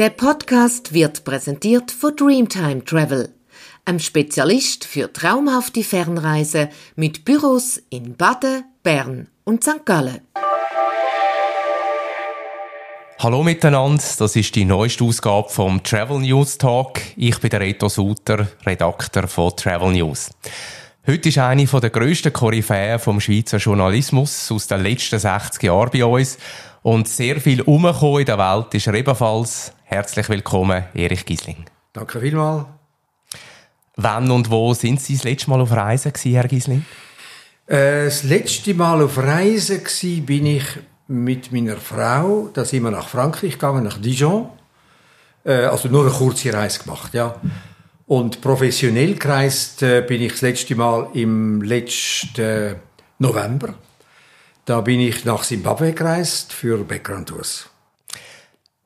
Der Podcast wird präsentiert von Dreamtime Travel, einem Spezialist für traumhafte Fernreisen mit Büros in Baden, Bern und St. Gallen. Hallo miteinander, das ist die neueste Ausgabe vom Travel News Talk. Ich bin der Reto Suter, Redakteur von Travel News. Heute ist eine der grössten Koryphäen vom Schweizer Journalismus aus den letzten 60 Jahren bei uns. Und sehr viel umgekommen in der Welt ist er ebenfalls. Herzlich willkommen, Erich Gisling. Danke vielmals. Wann und wo sind Sie das letzte Mal auf Reisen, Herr Gisling? Äh, das letzte Mal auf Reisen war, bin ich mit meiner Frau, da sind wir nach Frankreich gegangen, nach Dijon. Äh, also nur eine kurze Reise gemacht, ja. Und professionell gereist äh, bin ich das letzte Mal im letzten November. Da bin ich nach Zimbabwe gereist für Background Tours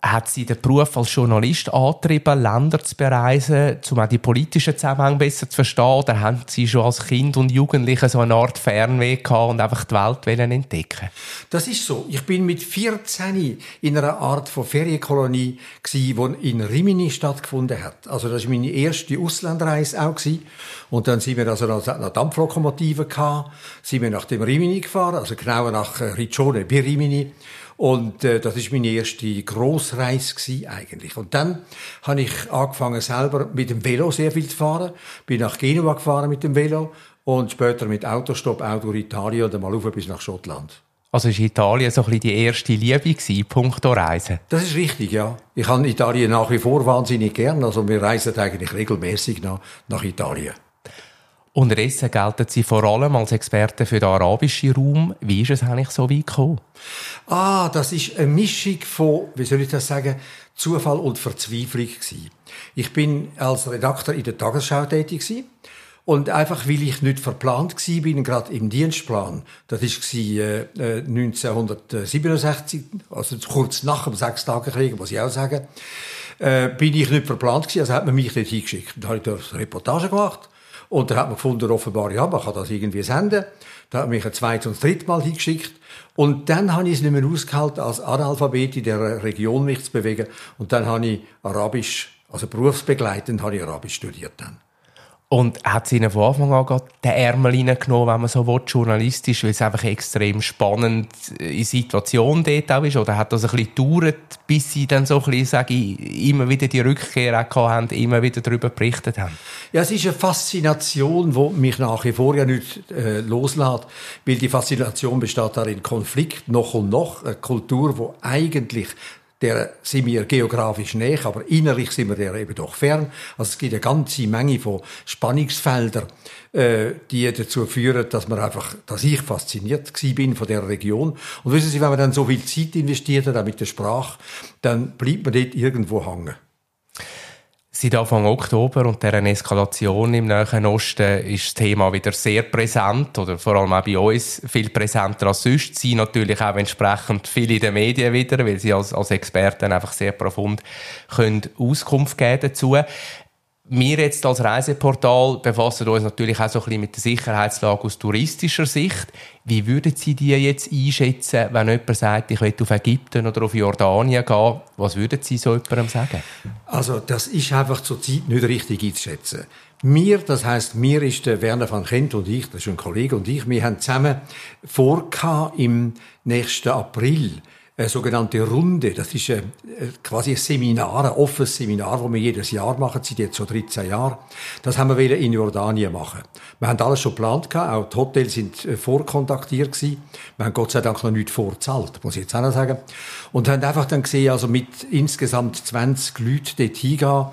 hat sie den Beruf als Journalist angetrieben, Länder zu bereisen, um auch die politischen Zusammenhänge besser zu verstehen? Oder haben Sie schon als Kind und Jugendliche so eine Art Fernweh gehabt und einfach die Welt entdecken Das ist so. Ich bin mit 14 in einer Art von Ferienkolonie die in Rimini stattgefunden hat. Also das war meine erste Auslandreise auch Und dann sind wir also nach Dampflokomotiven gehabt, sind wir nach dem Rimini gefahren, also genauer nach äh, Riccione bei Rimini. Und äh, das ist meine erste Grossreise gewesen, eigentlich. Und dann habe ich angefangen selber mit dem Velo sehr viel zu fahren. Bin nach Genua gefahren mit dem Velo und später mit Autostopp auch durch Italien und mal rauf bis nach Schottland. Also ist Italien so ein bisschen die erste Liebe gewesen, punkto Reisen? Das ist richtig, ja. Ich habe Italien nach wie vor wahnsinnig gern. Also wir reisen eigentlich regelmäßig nach, nach Italien. Unterdessen gelten Sie vor allem als Experte für den arabischen Raum. Wie ist es eigentlich so weit gekommen? Ah, das ist eine Mischung von, wie soll ich das sagen, Zufall und Verzweiflung gewesen. Ich bin als Redakteur in der Tagesschau tätig gewesen. Und einfach, weil ich nicht verplant war, bin, gerade im Dienstplan, das war äh, 1967, also kurz nach dem Sechstagekrieg, muss ich auch sagen, äh, bin ich nicht verplant gewesen, also hat man mich dort hingeschickt. Da habe ich eine Reportage gemacht und da hat man gefunden, offenbar, ja, man kann das irgendwie senden. Da hat mich ein zweites und drittes Mal hingeschickt. Und dann habe ich es nicht mehr ausgehalten, als Analphabet in der Region mich zu bewegen. Und dann habe ich Arabisch, also berufsbegleitend, habe ich Arabisch studiert dann. Und hat sie ihnen von Anfang an den Ärmel reingenommen, wenn man so will, journalistisch, weil es einfach extrem spannend in Situation dort auch ist? Oder hat das ein bisschen gedauert, bis sie dann so ein bisschen, sage ich, immer wieder die Rückkehr haben, immer wieder darüber berichtet haben? Ja, es ist eine Faszination, die mich nach wie vor ja nicht äh, loslässt, weil die Faszination besteht darin, Konflikt noch und noch, eine Kultur, die eigentlich der sind wir geografisch näher, aber innerlich sind wir der eben doch fern. Also es gibt eine ganze Menge von Spannungsfeldern, äh, die dazu führen, dass man einfach, dass ich fasziniert bin von der Region. Und wissen Sie, wenn man dann so viel Zeit investiert hat, auch mit der Sprache, dann bleibt man dort irgendwo hängen. Seit Anfang Oktober und deren Eskalation im Nahen Osten ist das Thema wieder sehr präsent oder vor allem auch bei uns viel präsenter als sonst. Sie natürlich auch entsprechend viel in den Medien wieder, weil sie als, als Experten einfach sehr profund können Auskunft geben dazu. Wir jetzt als Reiseportal befassen uns natürlich auch so ein bisschen mit der Sicherheitslage aus touristischer Sicht. Wie würden Sie die jetzt einschätzen, wenn jemand sagt, ich will auf Ägypten oder auf Jordanien gehen? Was würden Sie so jemandem sagen? Also, das ist einfach zurzeit nicht richtig einzuschätzen. Mir, das heißt, mir ist der Werner van Kent und ich, das ist ein Kollege und ich, wir haben zusammen vor im nächsten April eine sogenannte Runde. Das ist ein, quasi ein Seminar, ein offenes Seminar, das wir jedes Jahr machen, seit jetzt so 13 Jahren. Das haben wir in Jordanien machen. Wir haben alles schon geplant, auch die Hotels sind äh, vorkontaktiert gewesen. Wir haben Gott sei Dank noch nicht vorzahlt, muss ich jetzt auch noch sagen. Und haben einfach dann gesehen, also mit insgesamt 20 Leuten dort hingehen,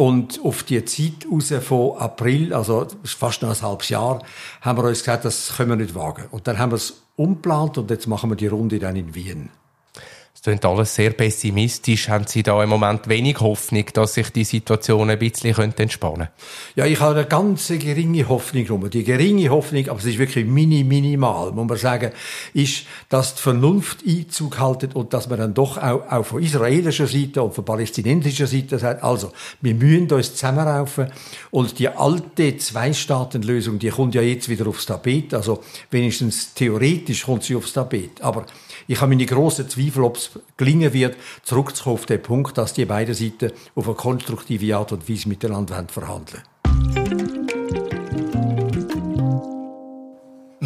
und auf die Zeit raus von April, also fast noch ein halbes Jahr, haben wir uns gesagt, das können wir nicht wagen. Und dann haben wir es umplant und jetzt machen wir die Runde dann in Wien. Es klingt alles sehr pessimistisch. Haben Sie da im Moment wenig Hoffnung, dass sich die Situation ein bisschen entspannen könnte? Ja, ich habe eine ganz geringe Hoffnung rum. Die geringe Hoffnung, aber es ist wirklich mini, minimal, muss man sagen, ist, dass die Vernunft Einzug haltet und dass man dann doch auch, auch von israelischer Seite und von palästinensischer Seite sagt, also, wir müssen uns zusammenraufen und die alte Zwei-Staaten-Lösung, die kommt ja jetzt wieder aufs Tapet, also wenigstens theoretisch kommt sie aufs Tapet, aber ich habe meine grossen Zweifel, ob es gelingen wird, zurückzukommen auf den Punkt, dass die beiden Seiten auf eine konstruktive Art und Weise miteinander verhandeln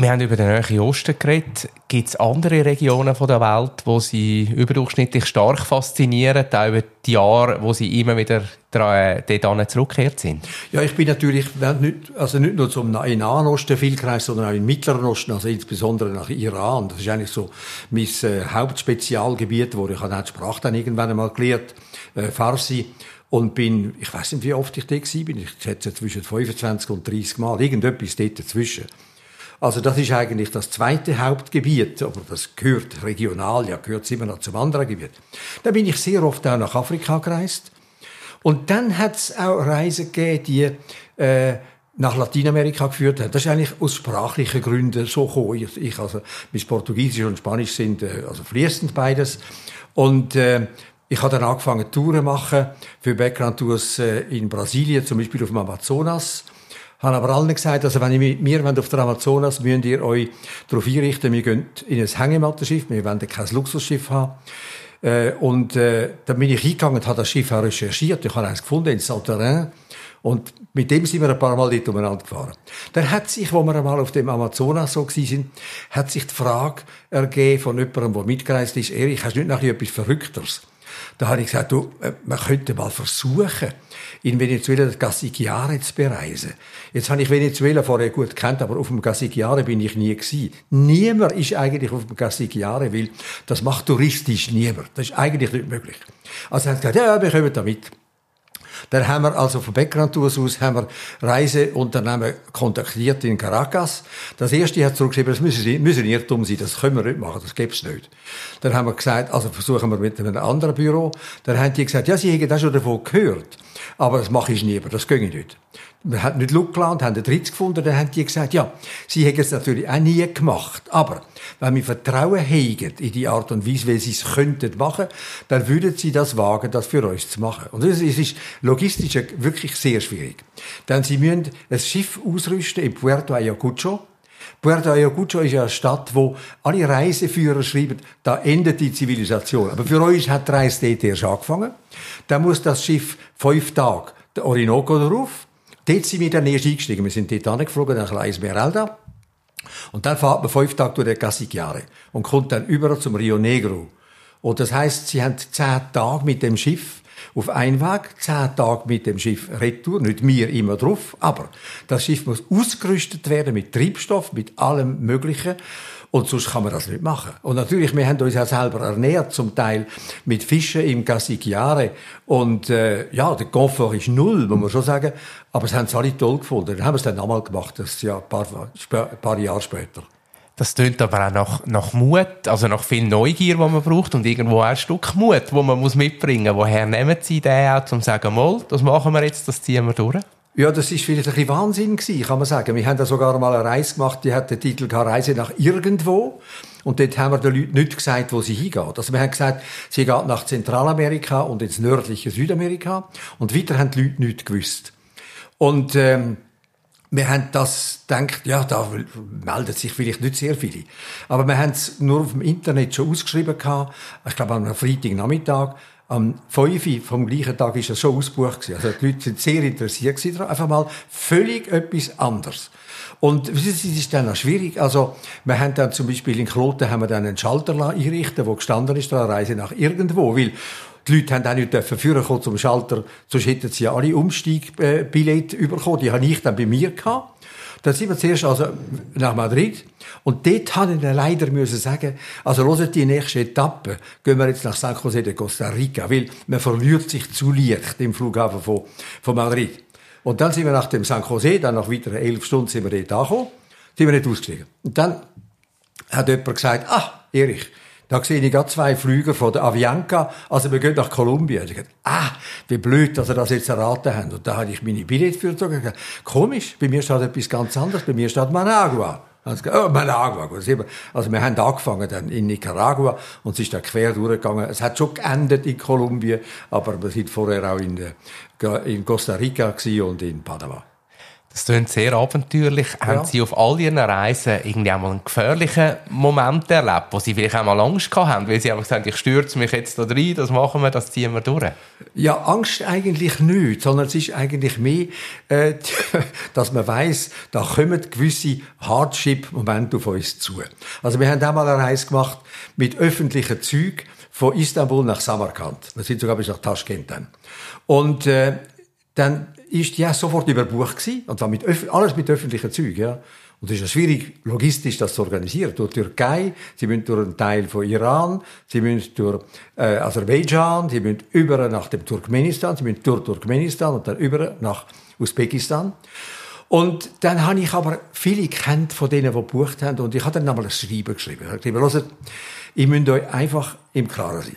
Wir haben über den Nahen Osten geredet. Gibt es andere Regionen der Welt, wo Sie überdurchschnittlich stark faszinieren, auch über die Jahre, wo Sie immer wieder dort zurückgekehrt sind? Ja, ich bin natürlich nicht, also nicht nur zum Nahen Osten viel gereist, sondern auch im Mittleren Osten, also insbesondere nach Iran. Das ist eigentlich so mein äh, Hauptspezialgebiet, wo ich auch die Sprache dann irgendwann einmal gelernt, äh, Farsi und bin, ich weiß nicht, wie oft ich da war, ich schätze zwischen 25 und 30 Mal, irgendetwas dort dazwischen. Also das ist eigentlich das zweite Hauptgebiet, aber das gehört regional, ja gehört immer noch zum anderen Gebiet. Da bin ich sehr oft auch nach Afrika gereist. Und dann hat es auch Reisen gegeben, die äh, nach Lateinamerika geführt haben. Das ist eigentlich aus sprachlichen Gründen so gekommen. Ich, ich also, mein Portugiesisch und Spanisch sind äh, also fließend beides. Und äh, ich habe dann angefangen, Touren machen für Background-Tours äh, in Brasilien, zum Beispiel auf dem Amazonas habe aber allen gesagt, also wenn ihr mit mir auf der Amazonas müsst ihr euch darauf einrichten, wir gehen in ein Hängemattenschiff, wir wollen kein Luxusschiff haben. Äh, und äh, dann bin ich hingegangen und habe das Schiff auch recherchiert. Ich habe eins gefunden in Sauterrain. Und mit dem sind wir ein paar Mal dort umeinander gefahren. Dann hat sich, wo wir einmal auf dem Amazonas so sind, hat sich die Frage ergeben von jemandem, der mitgereist ist, Erich, hast du nicht noch etwas Verrückteres? Da habe ich gesagt, du, äh, man könnte mal versuchen, in Venezuela das Gassigiare zu bereisen. Jetzt habe ich Venezuela vorher gut kennt, aber auf dem Gassigiare bin ich nie gewesen. Niemand ist eigentlich auf dem Gassigiare, weil das macht touristisch niemand. Das ist eigentlich nicht möglich. Also haben sie gesagt, ja, wir kommen da mit. Dann haben wir also von Background Tours aus haben wir Reiseunternehmen kontaktiert in Caracas. Das erste hat zurückgeschrieben, das müssen, müssen Irrtum sein, das können wir nicht machen, das gibt's nicht. Dann haben wir gesagt, also versuchen wir mit einem anderen Büro. Dann haben die gesagt, ja, sie hätten das schon davon gehört. Aber das mache ich nie, das ich nicht. Wir haben nicht gelassen, haben den Dritz gefunden, dann haben die gesagt, ja, sie hätten es natürlich auch nie gemacht. Aber wenn wir Vertrauen hegen in die Art und Weise, wie sie es könnten machen, dann würden sie das wagen, das für uns zu machen. Und das ist logistisch wirklich sehr schwierig. Denn sie müssen ein Schiff ausrüsten in Puerto Ayacucho. Puerto Ayacucho ist ja eine Stadt, wo alle Reiseführer schreiben, da endet die Zivilisation. Aber für uns hat die Reise dort erst angefangen. Da muss das Schiff fünf Tage der Orinoco drauf, Dort sind wir dann erst eingestiegen. Wir sind dort angeflogen, nach La Esmeralda. Und dann fährt man fünf Tage durch den Casiquiare und kommt dann über zum Rio Negro. Und das heißt, sie haben zehn Tage mit dem Schiff auf Einweg, zehn Tage mit dem Schiff retour, nicht mir immer drauf, aber das Schiff muss ausgerüstet werden mit Treibstoff, mit allem Möglichen. Und sonst kann man das nicht machen. Und natürlich, wir haben uns ja selber ernährt, zum Teil mit Fischen im Casiquiare. Und äh, ja, der Komfort ist null, muss man schon sagen. Aber es haben sie alle toll gefunden. Dann haben wir es dann nochmal gemacht, das ja ein paar, ein paar Jahre später. Das tönt aber auch nach, nach Mut, also nach viel Neugier, die man braucht und irgendwo auch ein Stück Mut, wo man muss mitbringen muss. Woher nehmen Sie den auch, um zu sagen, mal, das machen wir jetzt, das ziehen wir durch? Ja, das ist vielleicht ein bisschen Wahnsinn gewesen, kann man sagen. Wir haben da sogar mal eine Reise gemacht, die hat den Titel Reise nach irgendwo. Und dort haben wir den Leuten nicht gesagt, wo sie hingeht. Also wir haben gesagt, sie geht nach Zentralamerika und ins nördliche Südamerika. Und weiter haben die Leute nichts gewusst. Und, ähm, wir haben das gedacht, ja, da melden sich vielleicht nicht sehr viele. Aber wir haben es nur auf dem Internet schon ausgeschrieben gehabt. Ich glaube, am Freitagnachmittag am 5 vom gleichen Tag ist es schon ausgebucht Also die Leute sind sehr interessiert daran. Einfach mal völlig etwas anderes. Und es ist dann auch schwierig. Also, wir haben dann zum Beispiel in Kloten haben wir dann einen Schalter einrichten, wo gestanden ist, da Reise nach irgendwo. Weil die Leute haben auch nicht dürfen kommen zum Schalter, sonst hätten sie ja alle Umsteigbillette bekommen. Die habe ich dann bei mir gehabt. Dann sind wir zuerst also nach Madrid. Und dort habe ich dann leider müssen sagen, also hört die nächste Etappe, gehen wir jetzt nach San José de Costa Rica, weil man verliert sich zu leicht im Flughafen von, von Madrid. Und dann sind wir nach dem San José, dann nach weiteren elf Stunden sind wir dort angekommen, sind wir nicht ausgestiegen. Und dann hat jemand gesagt, ah, Erich, da sehe ich gerade zwei Flüger von der Avianca. Also wir gehen nach Kolumbien. Ich dachte, ah, wie blöd, dass sie das jetzt erraten haben. Und da habe ich meine Billett für gesagt. Komisch, bei mir steht etwas ganz anderes. Bei mir steht Managua. Oh, Managua. Also wir haben angefangen dann in Nicaragua und es ist dann quer durchgegangen. Es hat schon geendet in Kolumbien, aber wir sind vorher auch in, in Costa Rica und in Panama. Das klingt sehr abenteuerlich. Ja. Haben Sie auf all Ihren Reisen irgendwie einmal einen gefährlichen Moment erlebt, wo Sie vielleicht einmal Angst gehabt haben, weil Sie einfach gesagt ich stürze mich jetzt da rein, das machen wir, das ziehen wir durch? Ja, Angst eigentlich nicht, sondern es ist eigentlich mehr, äh, dass man weiß, da kommen gewisse Hardship-Momente auf uns zu. Also wir haben einmal eine Reise gemacht mit öffentlichen Zügen von Istanbul nach Samarkand. Wir sind sogar bis nach Taschkent dann. Und äh, dann ist ja sofort überbucht gewesen, und zwar mit alles mit öffentlichen Zügen, ja. Und es ist ja schwierig, logistisch das zu organisieren. Durch Türkei, sie müssen durch einen Teil von Iran, sie müssen durch äh, Aserbaidschan, sie müssen über nach dem Turkmenistan, sie müssen durch Turkmenistan und dann über nach Usbekistan. Und dann habe ich aber viele kennt von denen, die gebucht haben, und ich habe dann einmal ein Schreiben geschrieben. Ich habe geschrieben, hört, ihr müsst euch einfach im Klaren sein.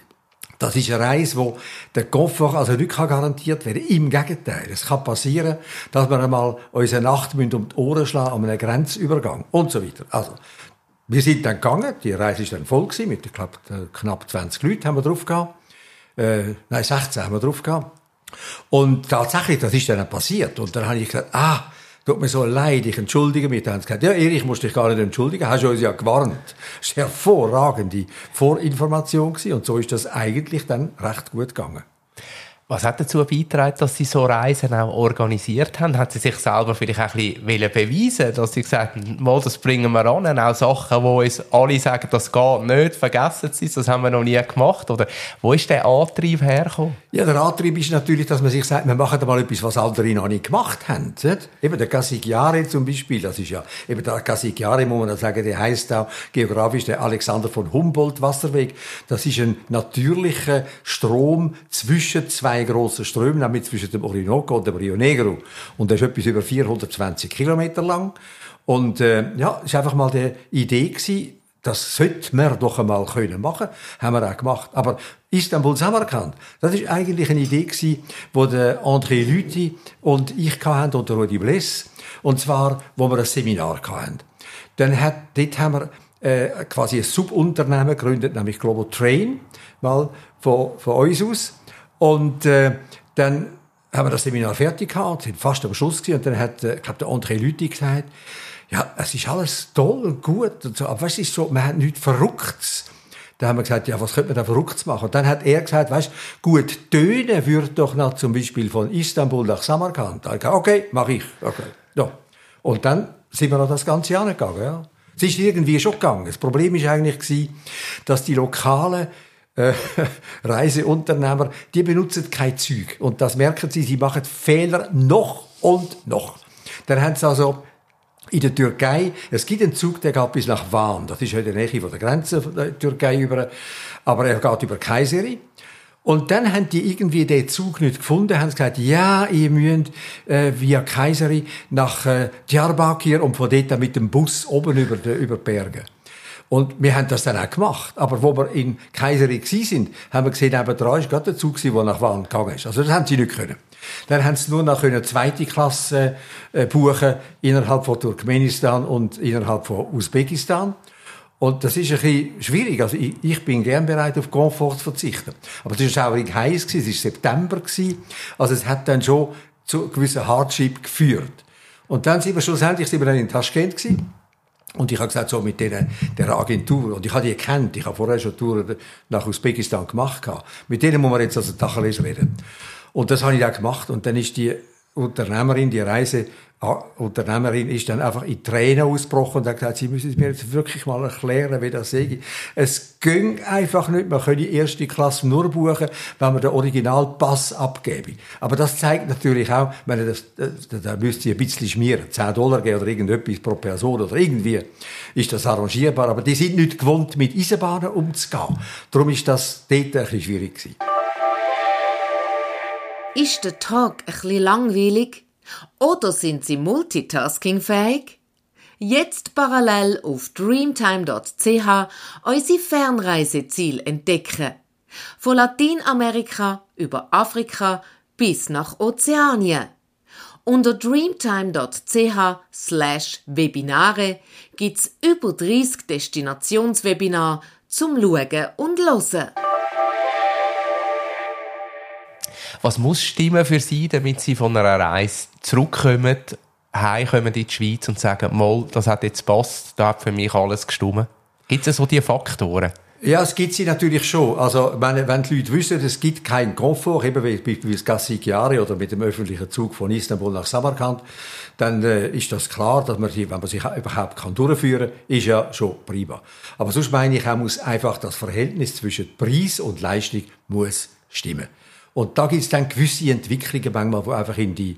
Das ist eine Reise, wo der Koffer also nicht garantiert werden Im Gegenteil. Es kann passieren, dass wir einmal unsere Nacht um die Ohren schlagen an einem Grenzübergang und so weiter. Also, wir sind dann gegangen. Die Reise ist dann voll gewesen. Mit, ich glaube, knapp 20 Leuten haben wir drauf gehabt. Äh, nein, 16 haben wir drauf gehabt. Und tatsächlich, das ist dann passiert. Und dann habe ich gesagt, ah, tut mir so leid, ich entschuldige mich. Dann haben sie gesagt, ja, Erich, musst dich gar nicht entschuldigen, hast du uns ja gewarnt. Das war eine hervorragende Vorinformation und so ist das eigentlich dann recht gut gegangen. Was hat dazu beigetragen, dass Sie so Reisen auch organisiert haben? Hat Sie sich selber vielleicht auch ein bisschen beweisen dass Sie gesagt haben, das bringen wir an, auch Sachen, wo uns alle sagen, das geht nicht, vergessen Sie es, das haben wir noch nie gemacht? Oder wo ist der Antrieb hergekommen? Ja, der Antrieb ist natürlich, dass man sich sagt, wir machen mal etwas, was andere noch nicht gemacht haben. Nicht? Eben der Casigliare zum Beispiel, das ist ja, eben der Casigliare, muss man sagen, der heißt auch geografisch der Alexander von Humboldt Wasserweg. Das ist ein natürlicher Strom zwischen zwei zwei grossen Ströme, nämlich zwischen dem Orinoco und dem Rio Negro. Und der ist etwas über 420 Kilometer lang. Und äh, ja, war einfach mal die Idee gewesen, das sollte man doch einmal können machen, haben wir auch gemacht. Aber Istanbul Samarkand, das ist eigentlich eine Idee gewesen, wo der André Lüthi und ich hatten und der Rudi Bless. Und zwar, wo wir ein Seminar hatten. Dann hat, dort haben wir äh, quasi ein Subunternehmen gegründet, nämlich Global Train, mal von, von uns aus. Und äh, dann haben wir das Seminar fertig gehabt, sind fast am Schluss gewesen, und dann hat, äh, ich glaube, der André Lüthi gesagt, ja, es ist alles toll und gut und so, aber was ist so, man hat nichts Verrücktes. Da haben wir gesagt, ja, was könnte man da Verrücktes machen? Und dann hat er gesagt, weißt, gut, tönen würde doch noch zum Beispiel von Istanbul nach Samarkand. Da ich gesagt, okay, mache ich. Okay. Ja. Und dann sind wir noch das ganze Jahr gegangen, ja. Es ist irgendwie schon gegangen. Das Problem ist eigentlich gewesen, dass die Lokalen äh, Reiseunternehmer, die benutzen kein Zug. Und das merken sie, sie machen Fehler noch und noch. Dann haben sie also in der Türkei, es gibt einen Zug, der geht bis nach Van. Das ist in der von der Grenze der Türkei über, aber er geht über Kayseri. Und dann haben die irgendwie den Zug nicht gefunden, haben gesagt, ja, ihr müsst äh, via Kayseri nach äh, Diyarbakir und von dort dann mit dem Bus oben über, die, über die Berge. Und wir haben das dann auch gemacht. Aber wo wir in Kaiseri sind, haben wir gesehen, eben dran ist gerade der Zug, der nach Wann gegangen ist. Also das haben sie nicht können. Dann haben sie nur noch eine zweite Klasse äh, buchen innerhalb von Turkmenistan und innerhalb von Usbekistan. Und das ist ein bisschen schwierig. Also ich, ich bin gern bereit, auf Komfort zu verzichten. Aber es war schaurig heiß, es war September. Also es hat dann schon zu gewissen Hardship geführt. Und dann sind wir schlussendlich sind wir dann in Taschkent gewesen. Und ich habe gesagt, so mit der, der Agentur, und ich habe die gekannt, ich habe vorher schon Touren nach Usbekistan gemacht, mit denen muss man jetzt also Tacheles reden. Und das habe ich auch gemacht, und dann ist die Unternehmerin, die Reise, Unternehmerin ist dann einfach in Tränen ausgebrochen und hat gesagt, sie müssen es mir jetzt wirklich mal erklären, wie das sei. Es ging einfach nicht. Man könnte die erste Klasse nur buchen, wenn man den Originalpass abgebe. Aber das zeigt natürlich auch, wenn das, da, da müsst sie ein bisschen schmieren, 10 Dollar geben oder irgendetwas pro Person oder irgendwie ist das arrangierbar. Aber die sind nicht gewohnt, mit Eisenbahnen umzugehen. Darum ist das dort ein bisschen schwierig gewesen. Ist der Tag bisschen langweilig? Oder sind Sie multitaskingfähig? Jetzt parallel auf dreamtime.ch unsere Fernreiseziel entdecken. Von Lateinamerika über Afrika bis nach Ozeanien. Unter dreamtime.ch slash Webinare gibt's über 30 Destinationswebinare zum Schauen und Hören. Was muss stimmen für Sie, damit Sie von einer Reise zurückkommen, heimkommen in die Schweiz und sagen, mal, das hat jetzt passt, da hat für mich alles gestimmt? Gibt es so diese Faktoren? Ja, es gibt sie natürlich schon. Also, wenn, wenn die Leute wissen, es gibt keinen Komfort, eben wie, das Gassigiare oder mit dem öffentlichen Zug von Istanbul nach Samarkand, dann äh, ist das klar, dass man sie, wenn man sich überhaupt kann durchführen kann, ist ja schon prima. Aber sonst meine ich, auch muss einfach das Verhältnis zwischen Preis und Leistung muss stimmen. Und da gibt es dann gewisse Entwicklungen manchmal, die einfach in die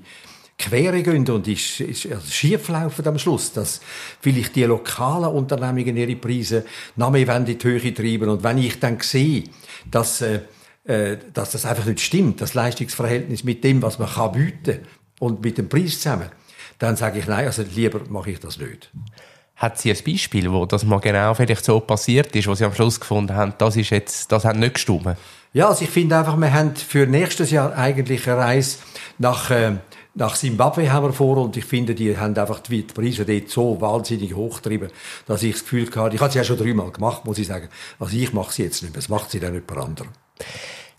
Quere gehen und ist, ist also schief laufen am Schluss, dass vielleicht die lokalen Unternehmungen ihre Preise noch mehr in die Höhe treiben. Und wenn ich dann sehe, dass, äh, äh, dass das einfach nicht stimmt, das Leistungsverhältnis mit dem, was man kann bieten und mit dem Preis zusammen, dann sage ich, nein, also lieber mache ich das nicht. Hat sie ein Beispiel, wo das mal genau vielleicht so passiert ist, wo sie am Schluss gefunden haben, das ist jetzt, das hat nicht gestimmt? Ja, also ich finde einfach, wir haben für nächstes Jahr eigentlich eine Reise nach, äh, nach Zimbabwe haben wir vor und ich finde, die haben einfach die Preise dort so wahnsinnig hochgetrieben, dass ich das Gefühl hatte, ich habe sie ja schon dreimal gemacht, muss ich sagen. Also ich mache sie jetzt nicht mehr, das macht sie dann jemand anderes.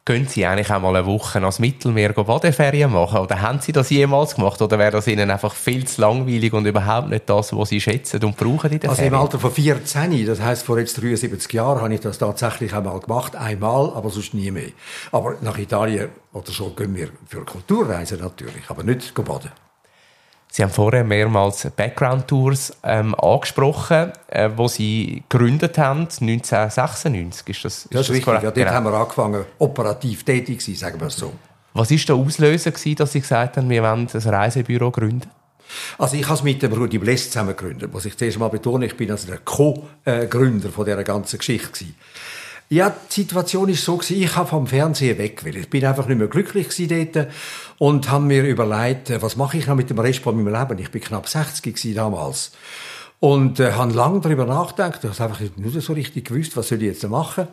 Können Sie eigentlich auch mal eine Woche ans Mittelmeer Badeferien machen? Oder haben Sie das jemals gemacht? Oder wäre das Ihnen einfach viel zu langweilig und überhaupt nicht das, was Sie schätzen und brauchen in der Also Ferien? im Alter von 14, das heisst vor jetzt 73 Jahren, habe ich das tatsächlich einmal gemacht. Einmal, aber sonst nie mehr. Aber nach Italien oder so gehen wir für Kulturreisen natürlich, aber nicht baden. Sie haben vorher mehrmals Background-Tours ähm, angesprochen, äh, wo Sie gegründet haben, 1996. Ist das, ist das ist richtig. korrekt? Ja, dort Genau. haben wir angefangen, operativ tätig zu sein, sagen wir es so. Was war der Auslöser, gewesen, dass Sie gesagt haben, wir wollen ein Reisebüro gründen? Also ich habe es mit dem Rudi Bless zusammen gegründet. Muss ich zuerst mal betonen, ich bin also der Co-Gründer von dieser ganzen Geschichte gewesen. Ja, die Situation ist so gewesen, ich habe vom Fernsehen weg will. Ich bin einfach nicht mehr glücklich gewesen dort und habe mir überlegt, äh, was mache ich noch mit dem Rest von meinem Leben? Ich bin knapp 60 gewesen damals. Und äh, habe lange darüber nachgedacht. Ich habe einfach nicht so richtig gewusst, was soll ich jetzt machen.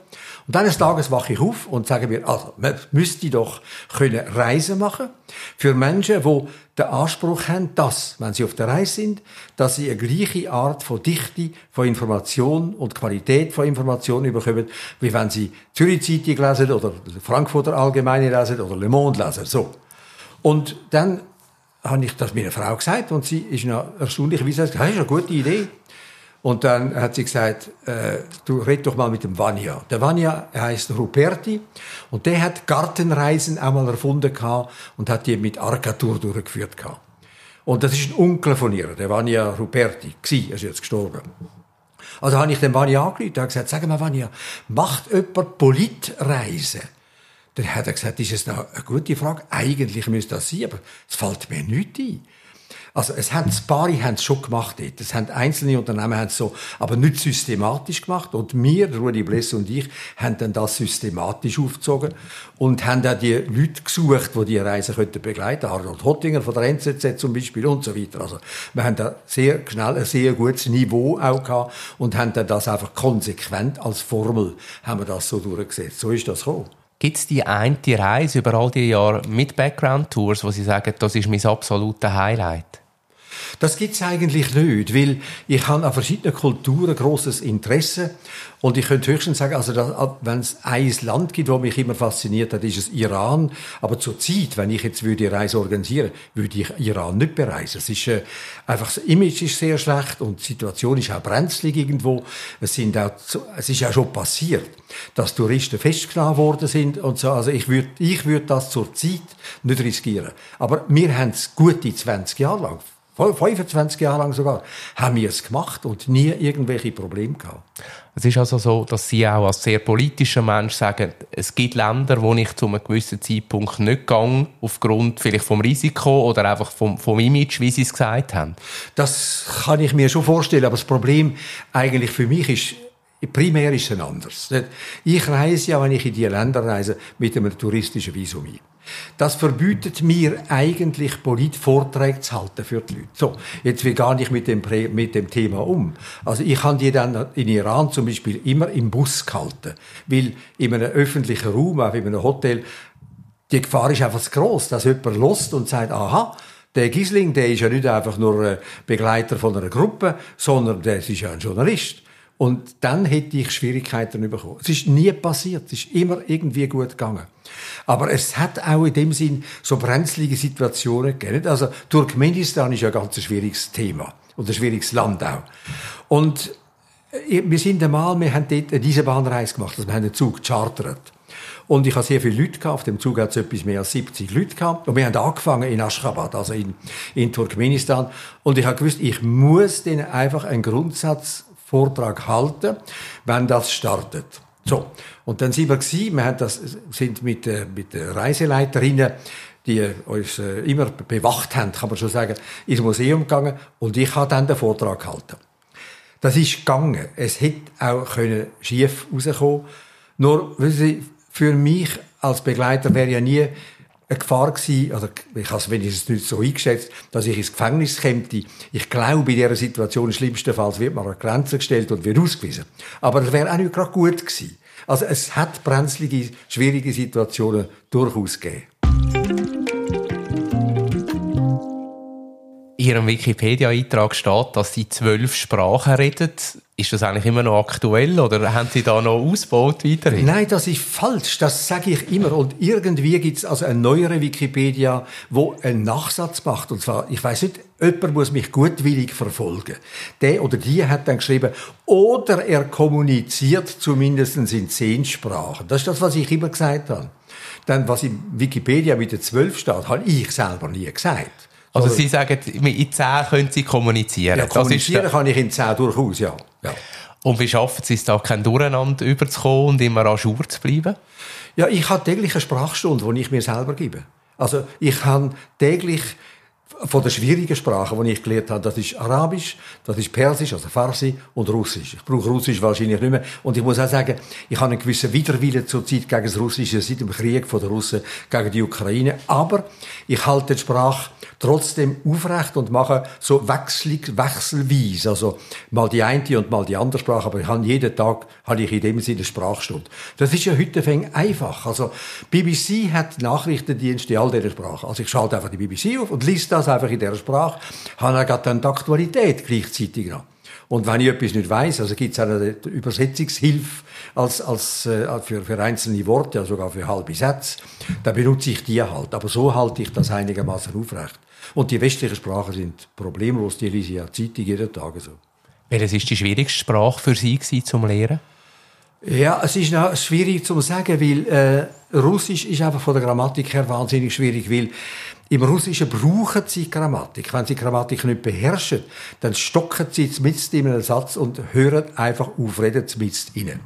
Und eines Tages wache ich auf und sage mir, also, man müsste doch können Reisen machen für Menschen, die den Anspruch haben, dass, wenn sie auf der Reise sind, dass sie eine gleiche Art von Dichte, von Information und Qualität von Information bekommen, wie wenn sie Zürich Zeitung lesen oder Frankfurter Allgemeine lesen oder Le Monde lesen. So. Und dann habe ich das meiner Frau gesagt und sie ist noch erstaunlicherweise gesagt, das ist eine gute Idee. Und dann hat sie gesagt, äh, du red doch mal mit dem Vanya. Der Vanya heißt Ruperti und der hat Gartenreisen einmal erfunden gehabt und hat die mit Arcatur durchgeführt gehabt. Und das ist ein Onkel von ihr, der Vanya Ruperti, gsi, er ist jetzt gestorben. Also habe ich den Vanya angerufen und gesagt, sag mal Vanya, macht jemand Politreisen? Dann hat er gesagt, ist es noch eine gute Frage? Eigentlich müsste das sein, aber es fällt mir nicht ein. Also es haben ein paar haben es schon gemacht dort. Es haben einzelne Unternehmen haben es so, aber nicht systematisch gemacht. Und wir, Rudi Bless und ich, haben dann das systematisch aufgezogen und haben dann die Leute gesucht, die die Reise könnten begleiten. Arnold Hottinger von der NZZ zum Beispiel und so weiter. Also wir haben da sehr schnell ein sehr gutes Niveau auch gehabt und haben dann das einfach konsequent als Formel haben wir das so durchgesetzt. So ist das gekommen. Gibt es die eine Reise über all die Jahre mit Background-Tours, wo Sie sagen, das ist mein absolutes Highlight? Das gibt's eigentlich nicht, weil ich habe an verschiedenen Kulturen großes Interesse und ich könnte höchstens sagen, also wenn es ein Land gibt, das mich immer fasziniert hat, ist es Iran. Aber zur Zeit, wenn ich jetzt würde Reise organisieren, würde ich Iran nicht bereisen. Es ist äh, einfach das Image ist sehr schlecht und die Situation ist auch brenzlig irgendwo. Es sind auch, es ist ja schon passiert, dass Touristen festgenommen worden sind und so. Also ich würde, ich würde das zur Zeit nicht riskieren. Aber wir haben es gute 20 Jahre lang 25 Jahre lang sogar, haben wir es gemacht und nie irgendwelche Probleme gehabt. Es ist also so, dass Sie auch als sehr politischer Mensch sagen, es gibt Länder, wo ich zu einem gewissen Zeitpunkt nicht gehe, aufgrund vielleicht vom Risiko oder einfach vom, vom Image, wie Sie es gesagt haben. Das kann ich mir schon vorstellen, aber das Problem eigentlich für mich ist, primär ist es anders. Ich reise ja, wenn ich in die Länder reise, mit einem touristischen Visum ein. Das verbietet mir eigentlich Politvorträge zu halten für die Leute. So, jetzt wie gar nicht mit dem, mit dem Thema um. Also ich habe die dann in Iran zum Beispiel immer im Bus gehalten, weil in einem öffentlichen Raum, auch in einem Hotel, die Gefahr ist einfach zu gross, dass jemand lost und sagt, aha, der Gisling, der ist ja nicht einfach nur Begleiter von einer Gruppe, sondern der ist ja ein Journalist. Und dann hätte ich Schwierigkeiten bekommen. Es ist nie passiert. Es ist immer irgendwie gut gegangen. Aber es hat auch in dem Sinn so brenzlige Situationen gegeben. Also Turkmenistan ist ja ein ganz schwieriges Thema. Und ein schwieriges Land auch. Und äh, wir sind einmal, wir haben dort diese Bahnreise gemacht. Also wir haben einen Zug gechartert. Und ich habe sehr viele Leute gehabt. Auf dem Zug hat es etwas mehr als 70 Leute gehabt. Und wir haben angefangen in Aschgabat, also in, in Turkmenistan. Und ich habe gewusst, ich muss denen einfach einen Grundsatzvortrag halten, wenn das startet. So. Und dann sind wir gewesen, wir haben das, sind mit, äh, mit der Reiseleiterinnen, die uns äh, immer bewacht haben, kann man schon sagen, ins Museum gegangen und ich habe dann den Vortrag gehalten. Das ist gegangen. Es hätte auch können schief rauskommen. Nur, wissen Sie, für mich als Begleiter wäre ja nie eine Gefahr gewesen, oder ich habe es nicht so eingeschätzt, dass ich ins Gefängnis käme. Ich glaube, in dieser Situation, schlimmstenfalls, wird man an Grenzen gestellt und wird ausgewiesen. Aber das wäre auch nicht gerade gut gewesen. Also es hat brenzlige, schwierige Situationen durchaus gegeben. Ihrem Wikipedia-Eintrag steht, dass Sie zwölf Sprachen reden. Ist das eigentlich immer noch aktuell oder haben Sie da noch ausgebaut weiterhin? Nein, das ist falsch. Das sage ich immer. Und irgendwie gibt es also eine neuere Wikipedia, wo einen Nachsatz macht. Und zwar, ich weiß nicht, jemand muss mich gutwillig verfolgen. Der oder die hat dann geschrieben, oder er kommuniziert zumindest in zehn Sprachen. Das ist das, was ich immer gesagt habe. Dann, was in Wikipedia mit den zwölf steht, habe ich selber nie gesagt. Also Sie sagen, in 10 können Sie kommunizieren. Ja, kommunizieren kann ich in 10 durchaus, ja. ja. Und wie schaffen Sie es da, kein Durcheinander überzukommen und immer an Schur zu bleiben? Ja, ich habe täglich eine Sprachstunde, die ich mir selber gebe. Also ich habe täglich von den schwierigen Sprachen, die ich gelernt habe, das ist Arabisch, das ist Persisch, also Farsi und Russisch. Ich brauche Russisch wahrscheinlich nicht mehr. Und ich muss auch sagen, ich habe einen gewissen Widerwillen zur Zeit gegen das Russische, seit dem Krieg von den Russen gegen die Ukraine. Aber ich halte die Sprache trotzdem aufrecht und mache so wechselig, wechselweise. Also mal die eine und mal die andere Sprache. Aber ich habe jeden Tag, habe ich in dem Sinne eine Sprachstunde. Das ist ja heute einfach. Also BBC hat Nachrichtendienste in all dieser Sprachen. Also ich schalte einfach die BBC auf und liest das einfach in dieser Sprache. Habe dann die Aktualität gleichzeitig noch. Und wenn ich etwas nicht weiß, also gibt es eine Übersetzungshilfe als, als, äh, für, für einzelne Worte, also sogar für halbe Sätze, dann benutze ich die halt. Aber so halte ich das einigermaßen aufrecht. Und die westlichen Sprachen sind problemlos, die lese ich ja Zeitung jeden Tag so. Welches ist die schwierigste Sprache für Sie zum Lehren? Ja, es ist noch schwierig zu sagen, weil äh, Russisch ist einfach von der Grammatik her wahnsinnig schwierig, weil im Russischen brauchen sie Grammatik. Wenn sie Grammatik nicht beherrschen, dann stocken sie mit in einem Satz und hören einfach auf, reden mit ihnen.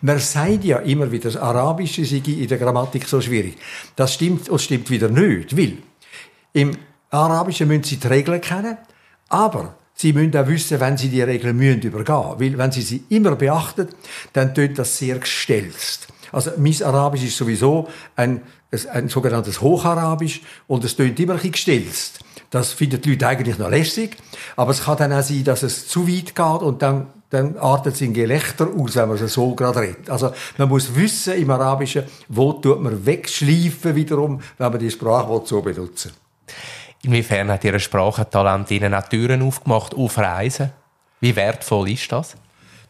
Man sagt ja immer wieder, das Arabische sei in der Grammatik so schwierig. Das stimmt und stimmt wieder nicht, weil im Arabischen müssen sie die Regeln kennen, aber Sie müssen auch wissen, wenn Sie die Regeln müssen übergehen. Weil, wenn Sie sie immer beachten, dann tönt das sehr gestelzt. Also, mein Arabisch ist sowieso ein, ein sogenanntes Hocharabisch und es tönt immer ein bisschen gestelzt. Das finden die Leute eigentlich noch lässig. Aber es kann dann auch sein, dass es zu weit geht und dann, dann artet es in Gelächter aus, wenn man es so gerade redet. Also, man muss wissen im Arabischen, wo tut man wegschleifen wiederum, wenn man die Sprache so benutzen Inwiefern hat Ihr Sprachentalent Ihnen auch Türen aufgemacht auf Reisen? Wie wertvoll ist das?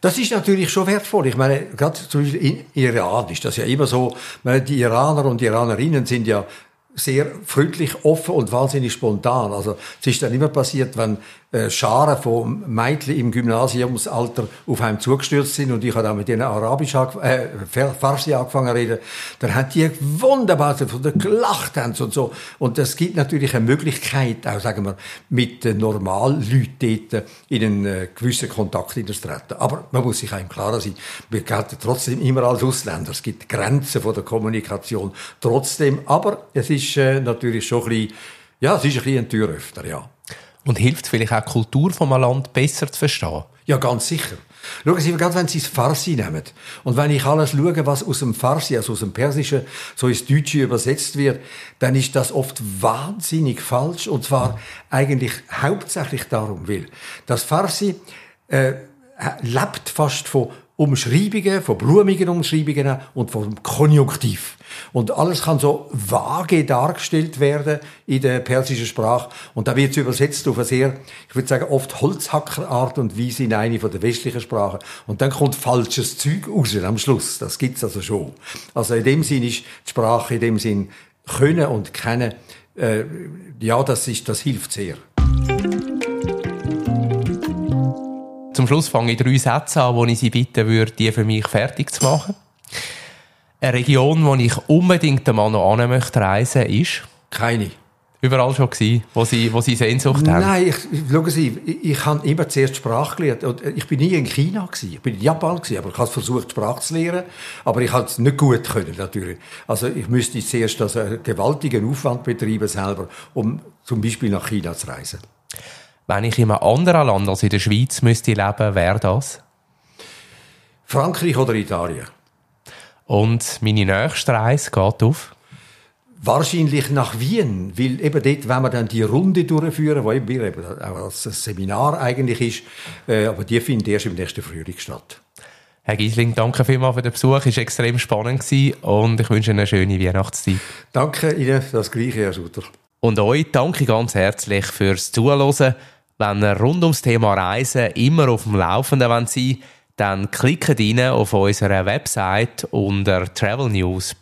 Das ist natürlich schon wertvoll. Ich meine, gerade zum Beispiel in Iran ist das ja immer so. Meine, die Iraner und Iranerinnen sind ja sehr freundlich, offen und wahnsinnig spontan. Also es ist dann immer passiert, wenn äh, Scharen von Mädchen im Gymnasiumsalter auf einem zugestürzt sind und ich habe dann mit denen Arabisch, äh, Farsi angefangen zu reden, dann haben die wunderbar von der gelacht und so. Und es gibt natürlich eine Möglichkeit, auch sagen wir, mit den Normalleuten dort in einen äh, gewissen Kontakt zu treten. Aber man muss sich auch im Klaren sein, wir gelten trotzdem immer als Ausländer. Es gibt Grenzen von der Kommunikation trotzdem. Aber es ist äh, natürlich schon ein bisschen, ja, es ist ein bisschen ein Türöffner, ja. Und hilft vielleicht auch die Kultur von einem Land besser zu verstehen? Ja, ganz sicher. Schauen Sie, gerade wenn Sie das Farsi nehmen. Und wenn ich alles schaue, was aus dem Farsi, also aus dem Persischen, so ins Deutsche übersetzt wird, dann ist das oft wahnsinnig falsch. Und zwar eigentlich hauptsächlich darum, weil das Farsi äh, lebt fast von Umschreibungen, von blumigen Umschreibungen und vom Konjunktiv. Und alles kann so vage dargestellt werden in der persischen Sprache. Und da wird es übersetzt auf eine sehr, ich würde sagen, oft Holzhackerart und Weise in eine von der westlichen Sprachen. Und dann kommt falsches Zeug raus am Schluss. Das gibt's also schon. Also in dem Sinn ist die Sprache in dem Sinn können und kennen, äh, ja, das ist, das hilft sehr. Zum Schluss fange ich drei Sätze an, wo ich Sie bitten würde, die für mich fertig zu machen. Eine Region, wo ich unbedingt einmal noch an möchte reisen, ist? Keine. Überall schon gewesen, wo Sie, wo Sie Sehnsucht haben? Nein, ich, schauen Sie, ich, ich habe immer zuerst Sprache gelernt. Ich bin nie in China gewesen. Ich bin in Japan gewesen, aber ich habe versucht, Sprache zu lernen. Aber ich habe es nicht gut können, natürlich. Also ich müsste zuerst also einen gewaltigen Aufwand betreiben selber, um zum Beispiel nach China zu reisen. Wenn ich in einem anderen Land als in der Schweiz müsste leben, wäre das? Frankreich oder Italien. Und meine nächste Reise geht auf? Wahrscheinlich nach Wien, weil eben dort, wenn wir dann die Runde durchführen, wo eben, eben auch als Seminar eigentlich ist, äh, aber die findet erst im nächsten Frühling statt. Herr Giesling, danke vielmals für den Besuch. Es war extrem spannend und ich wünsche Ihnen eine schöne Weihnachtszeit. Danke Ihnen, das Gleiche, Herr Sutter. Und euch danke ganz herzlich fürs Zuhören. Wenn ihr rund ums Thema Reisen immer auf dem Laufenden sein wollt, dann klickt rein auf unserer Website unter travelnews.ch.